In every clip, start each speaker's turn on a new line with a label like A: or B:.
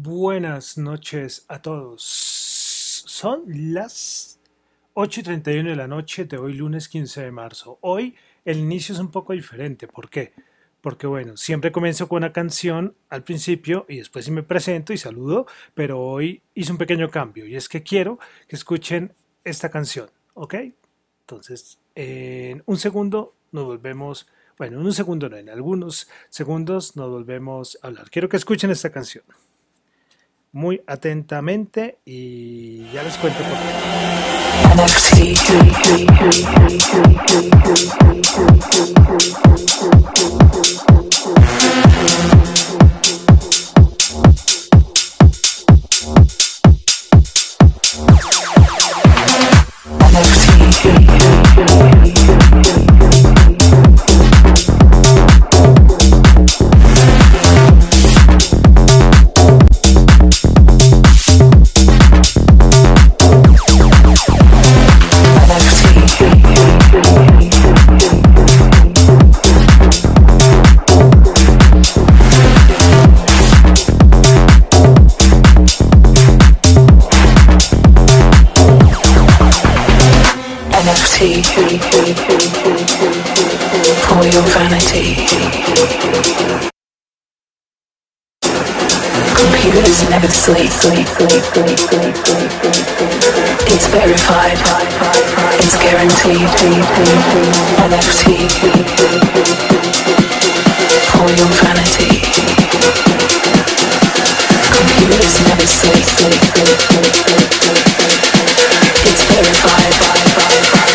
A: Buenas noches a todos. Son las 8 y 31 de la noche de hoy, lunes 15 de marzo. Hoy el inicio es un poco diferente. ¿Por qué? Porque bueno, siempre comienzo con una canción al principio y después sí me presento y saludo, pero hoy hice un pequeño cambio y es que quiero que escuchen esta canción, ¿ok? Entonces, en un segundo nos volvemos, bueno, en un segundo no, en algunos segundos nos volvemos a hablar. Quiero que escuchen esta canción muy atentamente y ya les cuento por
B: for your vanity. Computers never sleep. It's verified. It's guaranteed. NFT for your vanity. Computers never sleep. It's verified.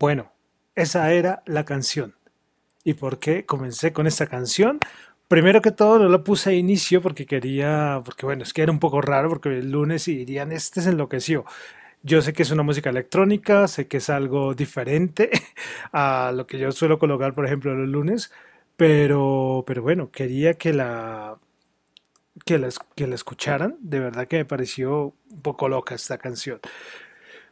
A: Bueno, esa era la canción. ¿Y por qué comencé con esta canción? Primero que todo no la puse a inicio porque quería, porque bueno, es que era un poco raro porque el lunes y dirían, este se enloqueció. Yo sé que es una música electrónica, sé que es algo diferente a lo que yo suelo colocar, por ejemplo, los lunes, pero, pero bueno, quería que la, que la, que la escucharan. De verdad que me pareció un poco loca esta canción.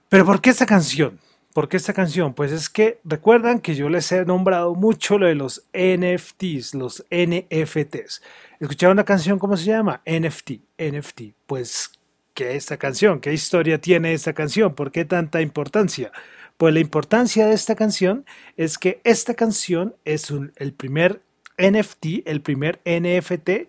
A: Pero ¿por qué esta canción? ¿Por qué esta canción? Pues es que recuerdan que yo les he nombrado mucho lo de los NFTs, los NFTs. ¿Escucharon una canción cómo se llama? NFT, NFT. Pues ¿qué esta canción? ¿Qué historia tiene esta canción? ¿Por qué tanta importancia? Pues la importancia de esta canción es que esta canción es el primer NFT, el primer NFT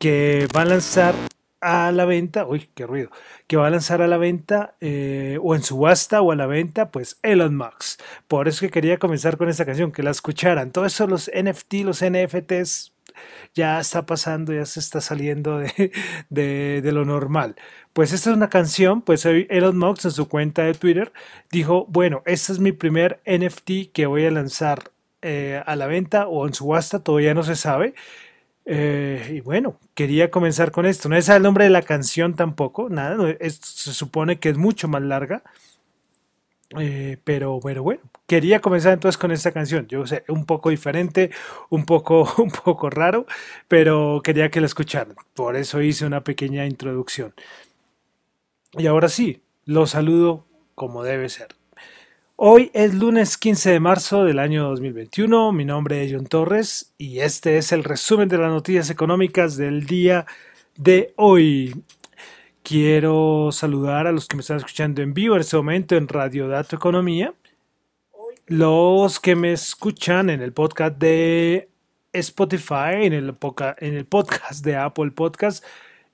A: que va a lanzar a la venta, uy, qué ruido, que va a lanzar a la venta eh, o en subasta o a la venta, pues Elon Musk. Por eso que quería comenzar con esta canción, que la escucharan. Todo eso, los NFT, los NFTs, ya está pasando, ya se está saliendo de, de, lo normal. Pues esta es una canción, pues Elon Musk en su cuenta de Twitter dijo, bueno, este es mi primer NFT que voy a lanzar eh, a la venta o en subasta, todavía no se sabe. Eh, y bueno, quería comenzar con esto. No es el nombre de la canción tampoco, nada. Se supone que es mucho más larga. Eh, pero, pero bueno, quería comenzar entonces con esta canción. Yo sé, un poco diferente, un poco, un poco raro, pero quería que la escucharan. Por eso hice una pequeña introducción. Y ahora sí, los saludo como debe ser. Hoy es lunes 15 de marzo del año 2021. Mi nombre es John Torres y este es el resumen de las noticias económicas del día de hoy. Quiero saludar a los que me están escuchando en vivo en este momento en Radio Dato Economía. Los que me escuchan en el podcast de Spotify, en el, podcast de Apple Podcast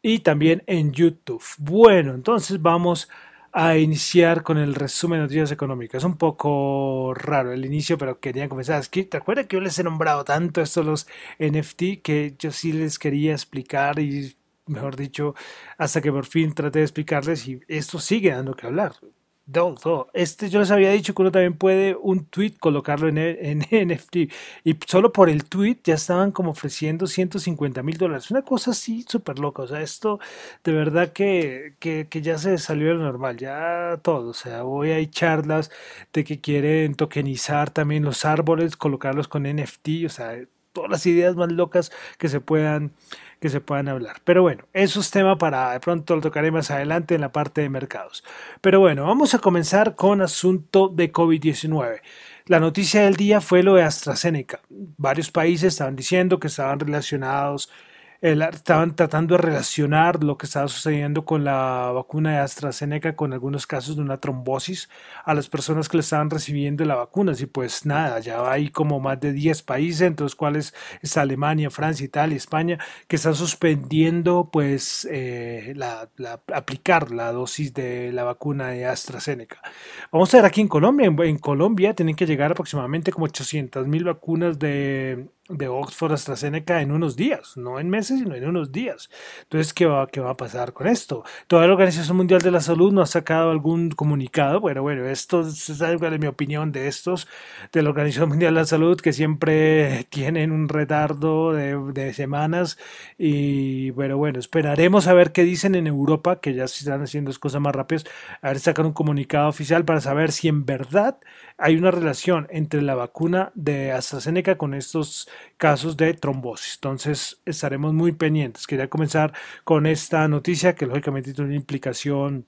A: y también en YouTube. Bueno, entonces vamos a iniciar con el resumen de noticias económicas. Es un poco raro el inicio, pero quería comenzar. Es que, ¿Te acuerdas que yo les he nombrado tanto estos los NFT que yo sí les quería explicar y, mejor dicho, hasta que por fin traté de explicarles y esto sigue dando que hablar. Este yo les había dicho que uno también puede un tweet colocarlo en, en NFT y solo por el tweet ya estaban como ofreciendo 150 mil dólares. Una cosa así súper loca. O sea, esto de verdad que, que, que, ya se salió de lo normal. Ya todo. O sea, hoy hay charlas de que quieren tokenizar también los árboles, colocarlos con NFT. O sea, todas las ideas más locas que se puedan que se puedan hablar. Pero bueno, eso es tema para de pronto lo tocaré más adelante en la parte de mercados. Pero bueno, vamos a comenzar con asunto de COVID-19. La noticia del día fue lo de AstraZeneca. Varios países estaban diciendo que estaban relacionados estaban tratando de relacionar lo que estaba sucediendo con la vacuna de AstraZeneca con algunos casos de una trombosis a las personas que le estaban recibiendo la vacuna. Y pues nada, ya hay como más de 10 países, entre los cuales está Alemania, Francia, Italia, España, que están suspendiendo pues eh, la, aplicar la dosis de la vacuna de AstraZeneca. Vamos a ver aquí en Colombia. En, en Colombia tienen que llegar aproximadamente como 800 mil vacunas de de Oxford AstraZeneca en unos días, no en meses, sino en unos días. Entonces, ¿qué va, qué va a pasar con esto? Toda la Organización Mundial de la Salud no ha sacado algún comunicado. Bueno, bueno, esto es algo de mi opinión de estos, de la Organización Mundial de la Salud, que siempre tienen un retardo de, semanas. Y bueno, bueno, esperaremos a ver qué dicen en Europa, que ya se están haciendo cosas más rápidas, a ver, sacar un comunicado oficial para saber si en verdad hay una relación entre la vacuna de AstraZeneca con estos casos de trombosis. Entonces estaremos muy pendientes. Quería comenzar con esta noticia que lógicamente tiene una implicación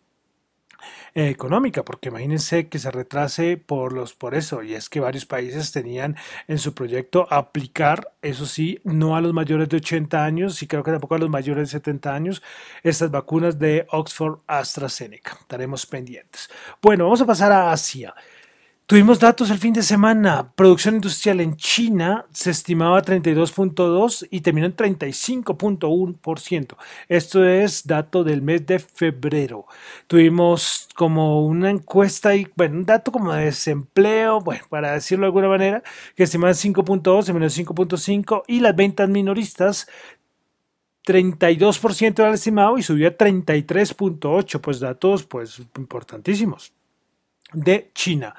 A: eh, económica, porque imagínense que se retrase por los por eso, y es que varios países tenían en su proyecto aplicar, eso sí, no a los mayores de 80 años, y creo que tampoco a los mayores de 70 años, estas vacunas de Oxford AstraZeneca. Estaremos pendientes. Bueno, vamos a pasar a Asia. Tuvimos datos el fin de semana. Producción industrial en China se estimaba 32.2 y terminó en 35.1%. Esto es dato del mes de febrero. Tuvimos como una encuesta y, bueno, un dato como de desempleo, bueno, para decirlo de alguna manera, que estimaba 5.2, terminó en 5.5 y las ventas minoristas 32% era el estimado y subió a 33.8, pues datos pues importantísimos de China.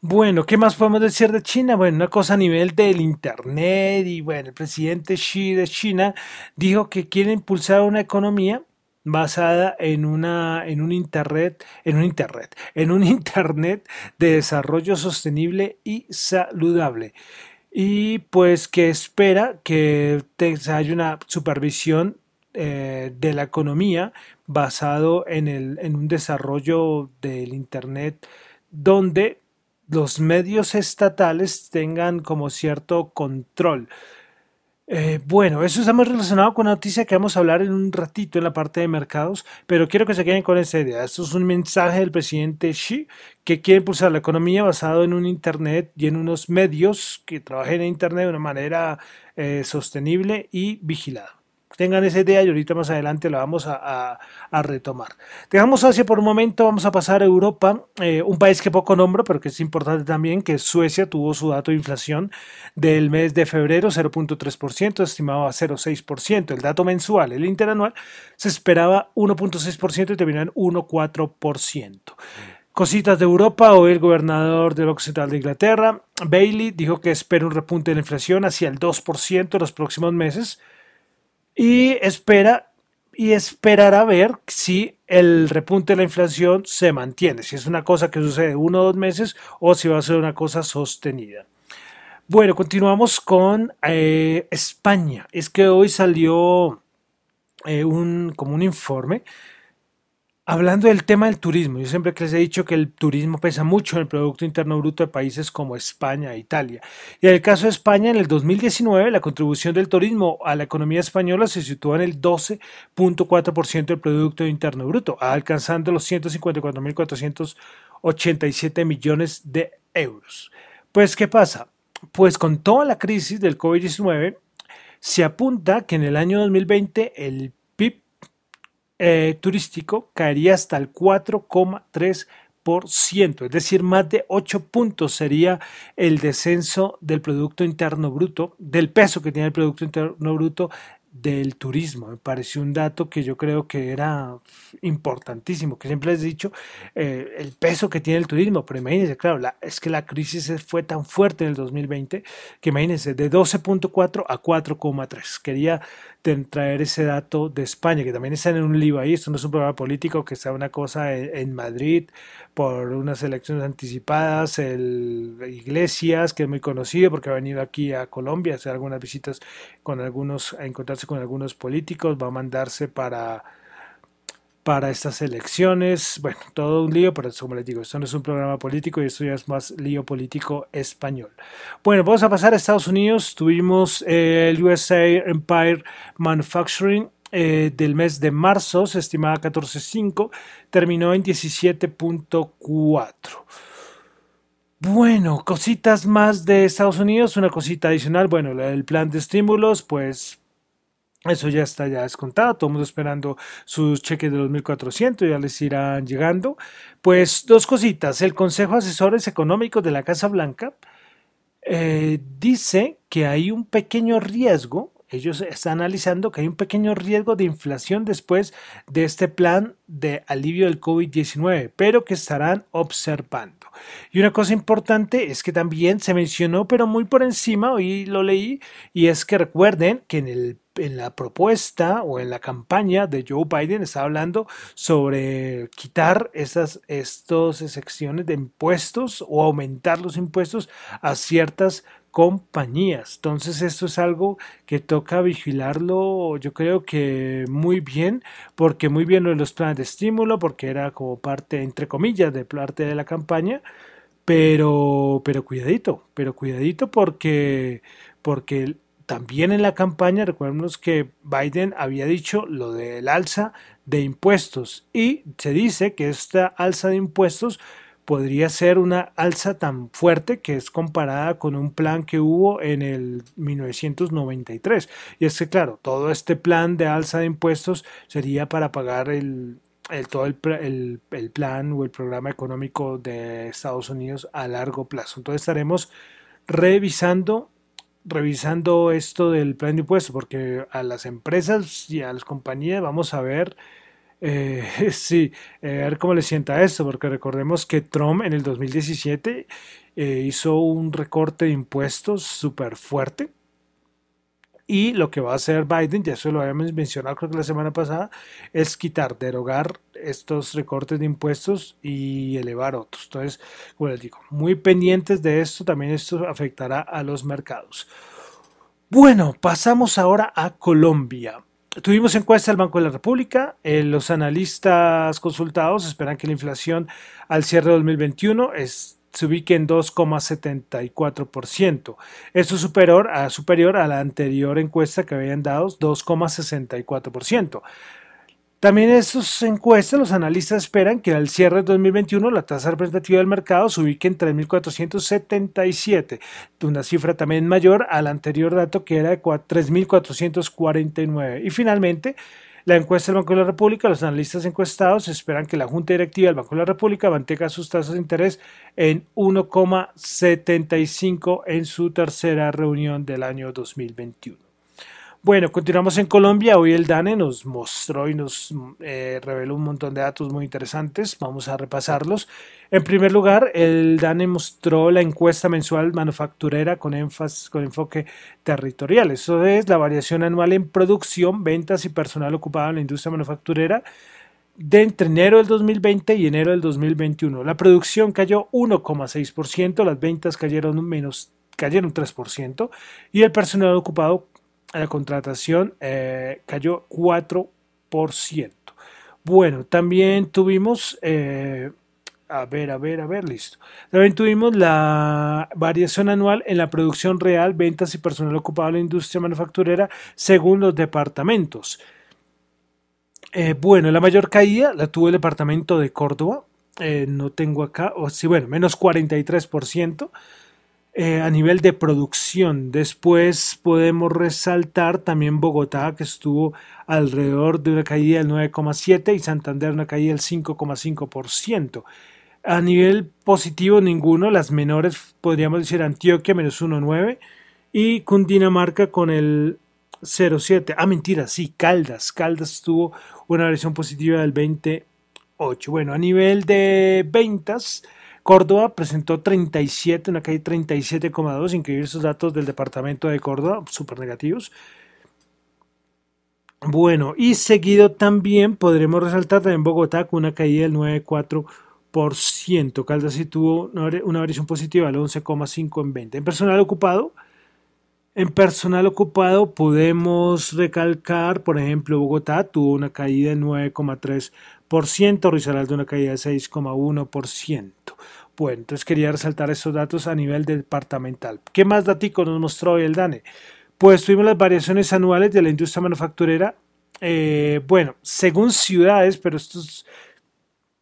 A: Bueno, ¿qué más podemos decir de China? Bueno, una cosa a nivel del Internet y bueno, el presidente Xi de China dijo que quiere impulsar una economía basada en una en un internet en un internet en un internet de desarrollo sostenible y saludable y pues que espera que haya una supervisión eh, de la economía basado en, el, en un desarrollo del internet donde los medios estatales tengan como cierto control. Eh, bueno, eso está muy relacionado con una noticia que vamos a hablar en un ratito en la parte de mercados, pero quiero que se queden con esa idea. Esto es un mensaje del presidente Xi que quiere impulsar la economía basado en un Internet y en unos medios que trabajen en Internet de una manera eh, sostenible y vigilada tengan esa idea y ahorita más adelante la vamos a, retomar. Dejamos Asia por un momento, vamos a pasar a Europa, eh, un país que poco nombro, pero que es importante también, que Suecia tuvo su dato de inflación del mes de febrero, 0.3%, estimado a 0.6%. El dato mensual, el interanual, se esperaba 1.6% y terminó en 1.4%. Cositas de Europa, hoy el gobernador del Occidental de Inglaterra, Bailey, dijo que espera un repunte de la inflación hacia el 2% en los próximos meses y espera y esperará ver si el repunte de la inflación se mantiene, si es una cosa que sucede uno o dos meses o si va a ser una cosa sostenida. Bueno, continuamos con eh, España. Es que hoy salió eh, un, como un informe Hablando del tema del turismo, yo siempre les he dicho que el turismo pesa mucho en el Producto Interno Bruto de países como España e Italia. Y en el caso de España, en el 2019, la contribución del turismo a la economía española se sitúa en el 12.4% del Producto Interno Bruto, alcanzando los 154.487 millones de euros. Pues, ¿qué pasa? Pues con toda la crisis del COVID-19, se apunta que en el año 2020 el eh, turístico caería hasta el 4,3%, es decir, más de 8 puntos sería el descenso del Producto Interno Bruto, del peso que tiene el Producto Interno Bruto del turismo. Me pareció un dato que yo creo que era importantísimo, que siempre les he dicho eh, el peso que tiene el turismo, pero imagínense, claro, la, es que la crisis fue tan fuerte en el 2020 que imagínense, de 12.4 a 4,3. Quería traer ese dato de España, que también está en un lío ahí, esto no es un programa político, que está una cosa en, en Madrid por unas elecciones anticipadas, el Iglesias, que es muy conocido porque ha venido aquí a Colombia a hacer algunas visitas con algunos, a encontrarse con algunos políticos, va a mandarse para para estas elecciones. Bueno, todo un lío, pero como les digo, esto no es un programa político y esto ya es más lío político español. Bueno, vamos a pasar a Estados Unidos. Tuvimos eh, el USA Empire Manufacturing. Eh, del mes de marzo se estimaba 14.5, terminó en 17.4. Bueno, cositas más de Estados Unidos, una cosita adicional, bueno, el plan de estímulos, pues eso ya está ya descontado, todo el mundo esperando sus cheques de los 1.400, ya les irán llegando. Pues dos cositas, el Consejo de Asesores Económicos de la Casa Blanca eh, dice que hay un pequeño riesgo, ellos están analizando que hay un pequeño riesgo de inflación después de este plan de alivio del COVID-19, pero que estarán observando. Y una cosa importante es que también se mencionó, pero muy por encima, hoy lo leí, y es que recuerden que en el en la propuesta o en la campaña de Joe Biden está hablando sobre quitar estas secciones de impuestos o aumentar los impuestos a ciertas compañías. Entonces esto es algo que toca vigilarlo yo creo que muy bien porque muy bien los planes de estímulo porque era como parte entre comillas de parte de la campaña pero pero cuidadito, pero cuidadito porque porque también en la campaña, recordemos que Biden había dicho lo del alza de impuestos y se dice que esta alza de impuestos podría ser una alza tan fuerte que es comparada con un plan que hubo en el 1993. Y es que, claro, todo este plan de alza de impuestos sería para pagar el, todo el, el plan o el programa económico de Estados Unidos a largo plazo. Entonces estaremos revisando revisando esto del plan de impuestos, porque a las empresas y a las compañías vamos a ver, eh, sí, eh, a ver cómo le sienta esto, porque recordemos que Trump en el 2017 eh, hizo un recorte de impuestos súper fuerte y lo que va a hacer Biden, ya eso lo habíamos mencionado creo que la semana pasada, es quitar, derogar estos recortes de impuestos y elevar otros. Entonces, como les digo, muy pendientes de esto, también esto afectará a los mercados. Bueno, pasamos ahora a Colombia. Tuvimos encuesta del Banco de la República. Eh, los analistas consultados esperan que la inflación al cierre de 2021 es se ubique en 2,74%. Esto es superior a, superior a la anterior encuesta que habían dado 2,64%. También en estas encuestas los analistas esperan que al cierre de 2021 la tasa representativa del mercado se ubique en 3.477, una cifra también mayor al anterior dato que era de 3.449. Y finalmente, la encuesta del Banco de la República, los analistas encuestados esperan que la Junta Directiva del Banco de la República mantenga sus tasas de interés en 1,75 en su tercera reunión del año 2021. Bueno, continuamos en Colombia. Hoy el DANE nos mostró y nos eh, reveló un montón de datos muy interesantes. Vamos a repasarlos. En primer lugar, el DANE mostró la encuesta mensual manufacturera con énfasis, con enfoque territorial. Eso es la variación anual en producción, ventas y personal ocupado en la industria manufacturera de entre enero del 2020 y enero del 2021. La producción cayó 1,6%, las ventas cayeron menos cayeron 3% y el personal ocupado la contratación eh, cayó 4%. Bueno, también tuvimos, eh, a ver, a ver, a ver, listo. También tuvimos la variación anual en la producción real, ventas y personal ocupado en la industria manufacturera según los departamentos. Eh, bueno, la mayor caída la tuvo el departamento de Córdoba. no tengo acá, o sí, bueno, menos 43%. Eh, a nivel de producción. Después podemos resaltar también Bogotá, que estuvo alrededor de una caída del 9,7% y Santander una caída del 5,5%. A nivel positivo, ninguno. Las menores podríamos decir Antioquia menos 1,9% y Cundinamarca con el 0,7. Ah, mentira, sí, Caldas. Caldas tuvo una variación positiva del 28. Bueno, a nivel de ventas, Córdoba presentó 37, una caída 37,2, increíble esos datos del departamento de Córdoba, súper negativos. Bueno, y seguido también podremos resaltar también Bogotá con una caída del 9,4%. Caldas sí tuvo una variación positiva del 11,5 en 20. En personal ocupado, en personal ocupado podemos recalcar, por ejemplo, Bogotá tuvo una caída de 9,3%, Risaralda una caída de 6,1%. Bueno, entonces quería resaltar estos datos a nivel departamental. ¿Qué más datos nos mostró hoy el DANE? Pues tuvimos las variaciones anuales de la industria manufacturera. Eh, bueno, según ciudades, pero esto es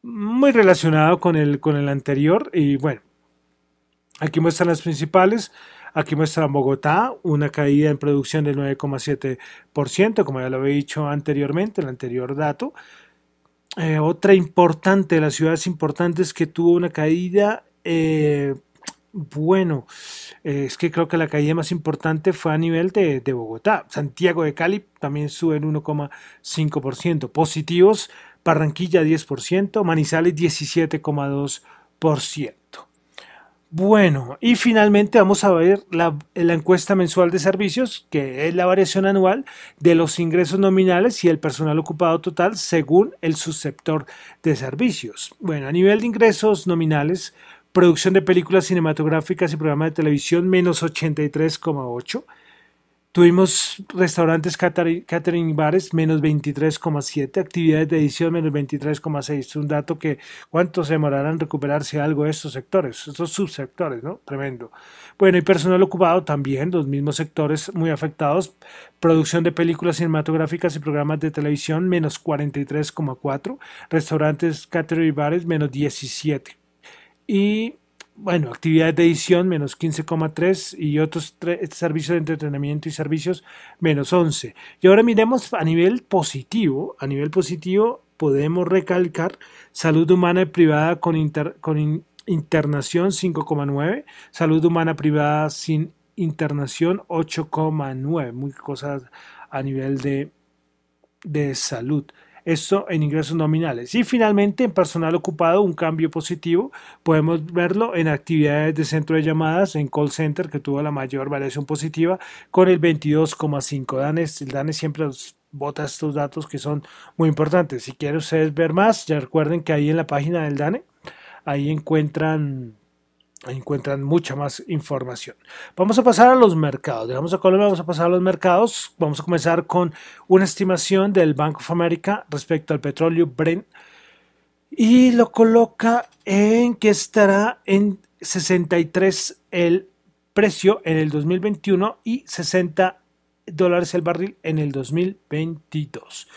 A: muy relacionado con el, con el anterior. Y bueno, aquí muestran las principales. Aquí muestra Bogotá, una caída en producción del 9,7%, como ya lo había dicho anteriormente, el anterior dato. Eh, otra importante, de las ciudades importantes que tuvo una caída, eh, bueno, eh, es que creo que la caída más importante fue a nivel de, de Bogotá. Santiago de Cali también sube en 1,5%. Positivos, Barranquilla 10%, Manizales 17,2%. Bueno, y finalmente vamos a ver la, encuesta mensual de servicios, que es la variación anual de los ingresos nominales y el personal ocupado total según el subsector de servicios. Bueno, a nivel de ingresos nominales, producción de películas cinematográficas y programas de televisión menos 83,8 Tuvimos restaurantes catering, y bares menos 23,7, actividades de edición menos 23,6. Es un dato que cuánto se demorarán en recuperarse algo de estos sectores, estos subsectores, ¿no? Tremendo. Bueno, y personal ocupado también, los mismos sectores muy afectados. Producción de películas cinematográficas y programas de televisión menos 43,4. Restaurantes, catering y bares menos 17. Y bueno, actividades de edición menos 15,3 y otros servicios de entretenimiento y servicios menos 11. Y ahora miremos a nivel positivo. A nivel positivo podemos recalcar salud humana y privada con, con internación 5,9, salud humana privada sin internación 8,9. Muy cosas a nivel de, de salud. Esto en ingresos nominales. Y finalmente, en personal ocupado, un cambio positivo. Podemos verlo en actividades de centro de llamadas, en call center, que tuvo la mayor variación positiva, con el 22,5. Danes, el DANE siempre bota estos datos que son muy importantes. Si quieren ustedes ver más, ya recuerden que ahí en la página del DANE, ahí encuentran encuentran mucha más información. Vamos a pasar a los mercados. A vamos a pasar a los mercados. Vamos a comenzar con una estimación del Bank of America respecto al petróleo Brent y lo coloca en que estará en 63 el precio en el 2021 y 60 dólares el barril en el 2022.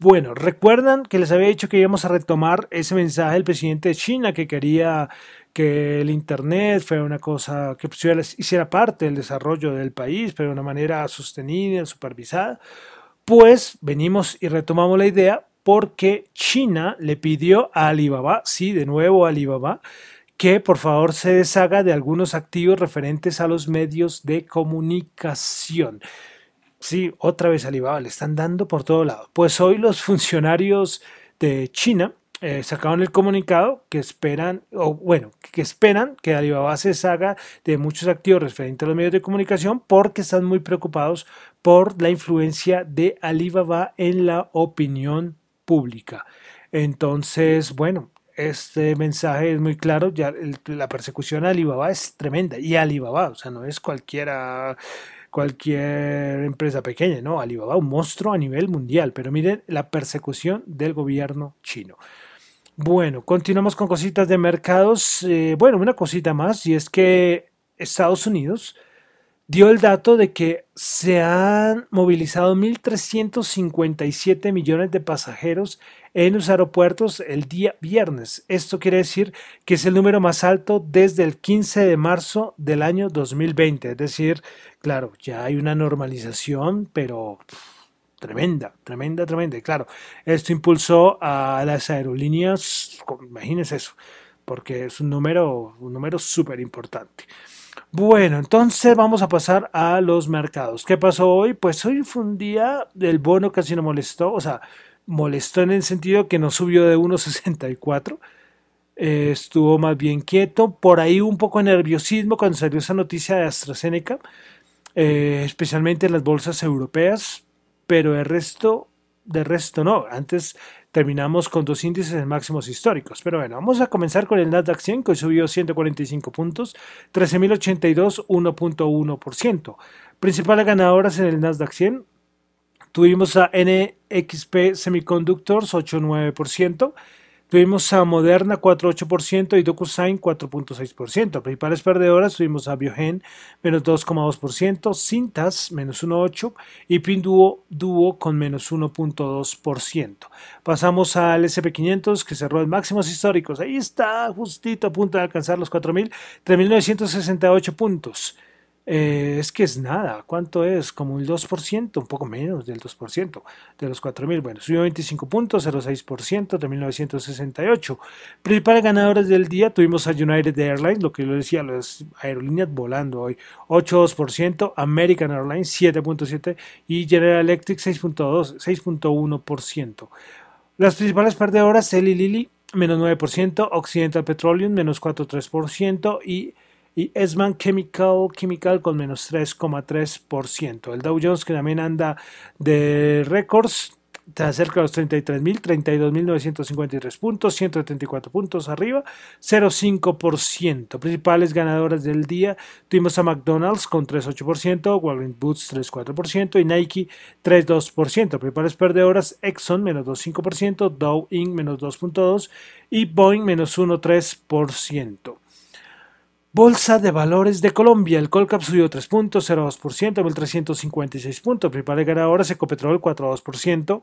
A: Bueno, recuerdan que les había dicho que íbamos a retomar ese mensaje del presidente de China que quería que el Internet fuera una cosa que hiciera parte del desarrollo del país, pero de una manera sostenida, supervisada, pues venimos y retomamos la idea porque China le pidió a Alibaba, sí, de nuevo a Alibaba, que por favor se deshaga de algunos activos referentes a los medios de comunicación. Sí, otra vez Alibaba le están dando por todo lado. Pues hoy los funcionarios de China eh, sacaron el comunicado que esperan, o bueno, que esperan que Alibaba se haga de muchos activos referentes a los medios de comunicación porque están muy preocupados por la influencia de Alibaba en la opinión pública. Entonces, bueno, este mensaje es muy claro, ya la persecución a Alibaba es tremenda y Alibaba, o sea, no es cualquiera cualquier empresa pequeña, no, Alibaba un monstruo a nivel mundial, pero miren la persecución del gobierno chino. Bueno, continuamos con cositas de mercados. Eh, bueno, una cosita más, y es que Estados Unidos dio el dato de que se han movilizado 1.357 millones de pasajeros en los aeropuertos el día viernes. Esto quiere decir que es el número más alto desde el 15 de marzo del año 2020. Es decir, claro, ya hay una normalización, pero tremenda, tremenda, tremenda. Claro, esto impulsó a las aerolíneas, imagínense eso, porque es un número, un número súper importante. Bueno, entonces vamos a pasar a los mercados. ¿Qué pasó hoy? Pues hoy fue un día del bono casi no molestó, o sea, molestó en el sentido que no subió de 1.64. Eh, estuvo más bien quieto. Por ahí un poco de nerviosismo cuando salió esa noticia de AstraZeneca, eh, especialmente en las bolsas europeas, pero el resto, de resto no. Antes terminamos con dos índices en máximos históricos. Pero bueno, vamos a comenzar con el Nasdaq 100, que hoy subió 145 puntos, 13.082, 1.1%. Principales ganadoras en el Nasdaq 100, Tuvimos a NXP Semiconductors 8,9%. Tuvimos a Moderna 4,8% y DocuSign 4,6%. Principales perdedoras tuvimos a Biogen menos 2,2%, Cintas menos 1,8% y Pinduo Duo con menos 1,2%. Pasamos al SP500 que cerró en máximos históricos. Ahí está, justito a punto de alcanzar los 4.000, 3.968 puntos. Eh, es que es nada. ¿Cuánto es? Como el 2%, un poco menos del 2% de los 4.000. Bueno, subió 25 puntos, 0,6% de 1968. Principales ganadores del día tuvimos a United Airlines, lo que yo decía, las aerolíneas volando hoy, 8,2%, American Airlines 7,7% y General Electric 6,2%, 6,1%. Las principales perdedoras, Eli Lilly menos 9%, Occidental Petroleum menos 4,3% y y Esman Chemical, Chemical con menos 3,3%. El Dow Jones que también anda de récords, está cerca de los 33.000, 32.953 puntos, 134 puntos arriba, 0,5%. Principales ganadoras del día, tuvimos a McDonald's con 3,8%, Walgreens Boots 3,4% y Nike 3,2%. Principales perdedoras, Exxon menos 2,5%, Dow Inc. menos 2,2% y Boeing menos 1,3%. Bolsa de Valores de Colombia. El Colcap subió 3.02%, 1.356 puntos. Principales ganadoras, Ecopetrol 4.2%.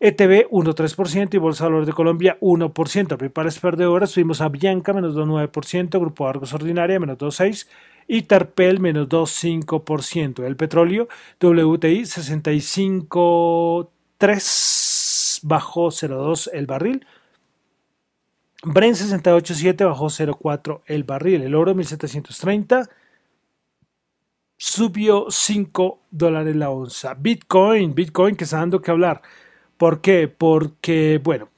A: ETB 1.3% y Bolsa de Valores de Colombia 1%. Principales perdedoras tuvimos a Bianca menos 2.9%, Grupo Argos Ordinaria menos 2.6% y Tarpel menos 2.5%. El petróleo WTI 65.3 bajó 0.2 el barril. Bren 68.7 bajó 0.4 el barril. El oro 1730 subió 5 dólares la onza. Bitcoin, Bitcoin que está dando que hablar. ¿Por qué? Porque, bueno,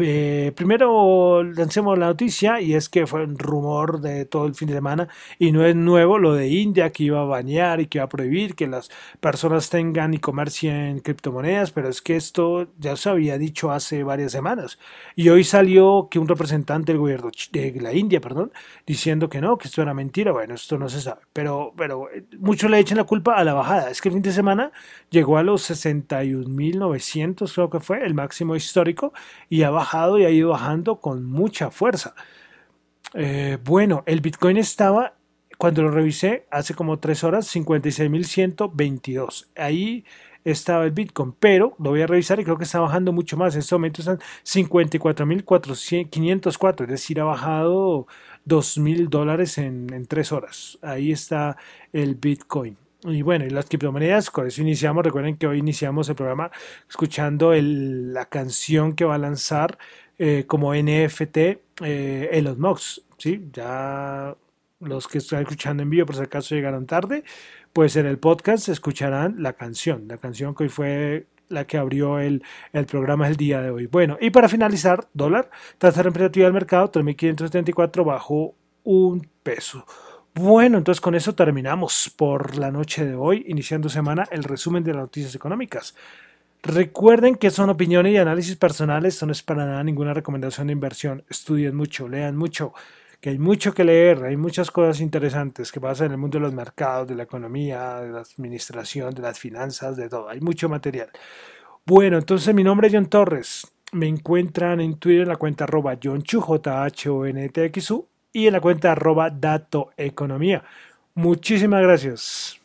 A: eh, primero lancemos la noticia y es que fue un rumor de todo el fin de semana y no es nuevo lo de India que iba a banear y que iba a prohibir que las personas tengan y comercien criptomonedas, pero es que esto ya se había dicho hace varias semanas. Y hoy salió que un representante del gobierno de la India, perdón, diciendo que no, que esto era mentira, bueno, esto no se sabe, pero, pero eh, muchos le echan la culpa a la bajada, es que el fin de semana llegó a los 61.900 creo que fue el máximo histórico y a bajado y ha ido bajando con mucha fuerza. Eh, bueno, el Bitcoin estaba, cuando lo revisé hace como tres horas, 56.122. Ahí estaba el Bitcoin, pero lo voy a revisar y creo que está bajando mucho más. En este momento están 54.504, es decir, ha bajado 2.000 dólares en, en tres horas. Ahí está el Bitcoin. Y bueno, y las criptomonedas, con eso iniciamos. Recuerden que hoy iniciamos el programa escuchando la canción que va a lanzar eh, como NFT eh, Elon Musk. ¿sí? Ya los que están escuchando en vivo, por si acaso llegaron tarde, pues en el podcast escucharán la canción, la canción que hoy fue la que abrió el, el programa el día de hoy. Bueno, y para finalizar, dólar, tasa representativa del mercado, 3.574 bajo un peso. Bueno, entonces con eso terminamos por la noche de hoy, iniciando semana, el resumen de las noticias económicas. Recuerden que son opiniones y análisis personales, no es para nada ninguna recomendación de inversión. Estudien mucho, lean mucho, que hay mucho que leer, hay muchas cosas interesantes que pasan en el mundo de los mercados, de la economía, de la administración, de las finanzas, de todo. Hay mucho material. Bueno, entonces mi nombre es John Torres. Me encuentran en Twitter en la cuenta arroba John J H O N T X U y en la cuenta arroba Dato Economía. Muchísimas gracias.